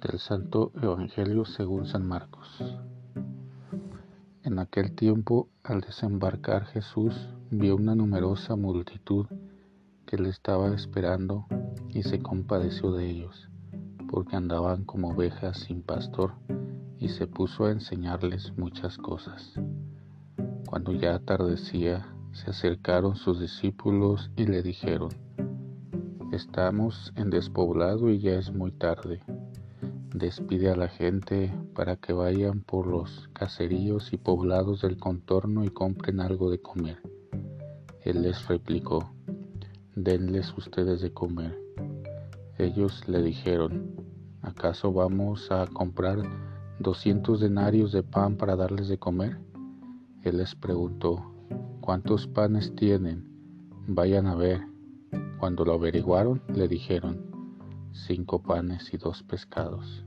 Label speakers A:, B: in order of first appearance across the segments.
A: Del Santo Evangelio según San Marcos. En aquel tiempo, al desembarcar Jesús, vio una numerosa multitud que le estaba esperando y se compadeció de ellos, porque andaban como ovejas sin pastor, y se puso a enseñarles muchas cosas. Cuando ya atardecía, se acercaron sus discípulos y le dijeron, Estamos en despoblado y ya es muy tarde. Despide a la gente para que vayan por los caseríos y poblados del contorno y compren algo de comer. Él les replicó, denles ustedes de comer. Ellos le dijeron, ¿acaso vamos a comprar doscientos denarios de pan para darles de comer? Él les preguntó, ¿cuántos panes tienen? Vayan a ver. Cuando lo averiguaron, le dijeron, cinco panes y dos pescados.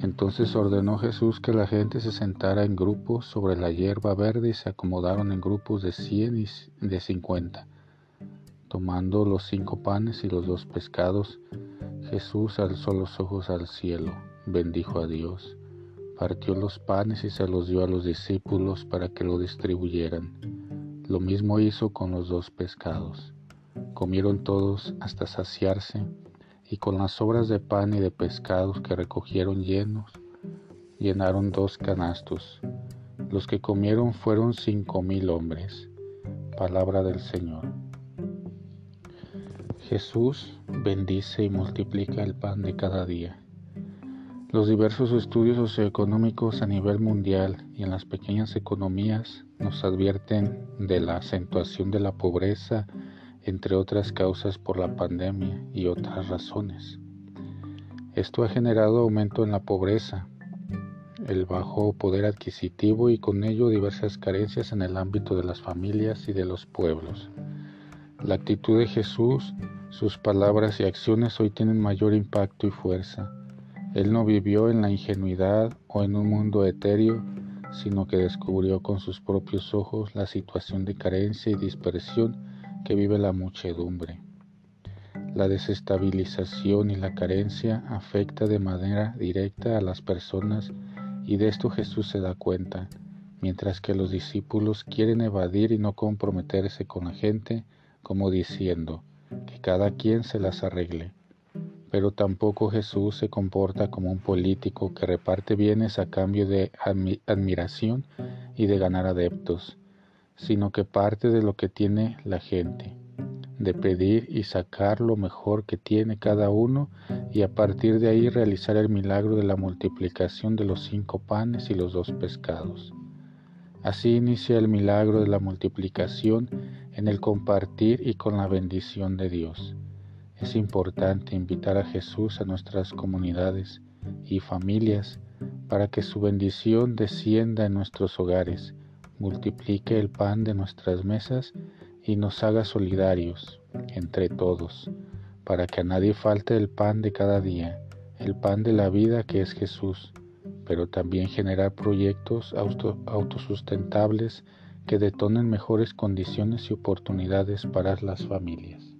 A: Entonces ordenó Jesús que la gente se sentara en grupos sobre la hierba verde y se acomodaron en grupos de cien y de cincuenta. Tomando los cinco panes y los dos pescados, Jesús alzó los ojos al cielo, bendijo a Dios, partió los panes y se los dio a los discípulos para que lo distribuyeran. Lo mismo hizo con los dos pescados. Comieron todos hasta saciarse, y con las sobras de pan y de pescados que recogieron llenos, llenaron dos canastos. Los que comieron fueron cinco mil hombres. Palabra del Señor. Jesús bendice y multiplica el pan de cada día. Los diversos estudios socioeconómicos a nivel mundial y en las pequeñas economías nos advierten de la acentuación de la pobreza entre otras causas por la pandemia y otras razones. Esto ha generado aumento en la pobreza, el bajo poder adquisitivo y con ello diversas carencias en el ámbito de las familias y de los pueblos. La actitud de Jesús, sus palabras y acciones hoy tienen mayor impacto y fuerza. Él no vivió en la ingenuidad o en un mundo etéreo, sino que descubrió con sus propios ojos la situación de carencia y dispersión que vive la muchedumbre. La desestabilización y la carencia afecta de manera directa a las personas y de esto Jesús se da cuenta, mientras que los discípulos quieren evadir y no comprometerse con la gente, como diciendo, que cada quien se las arregle. Pero tampoco Jesús se comporta como un político que reparte bienes a cambio de admiración y de ganar adeptos sino que parte de lo que tiene la gente, de pedir y sacar lo mejor que tiene cada uno y a partir de ahí realizar el milagro de la multiplicación de los cinco panes y los dos pescados. Así inicia el milagro de la multiplicación en el compartir y con la bendición de Dios. Es importante invitar a Jesús a nuestras comunidades y familias para que su bendición descienda en nuestros hogares multiplique el pan de nuestras mesas y nos haga solidarios entre todos, para que a nadie falte el pan de cada día, el pan de la vida que es Jesús, pero también generar proyectos autosustentables que detonen mejores condiciones y oportunidades para las familias.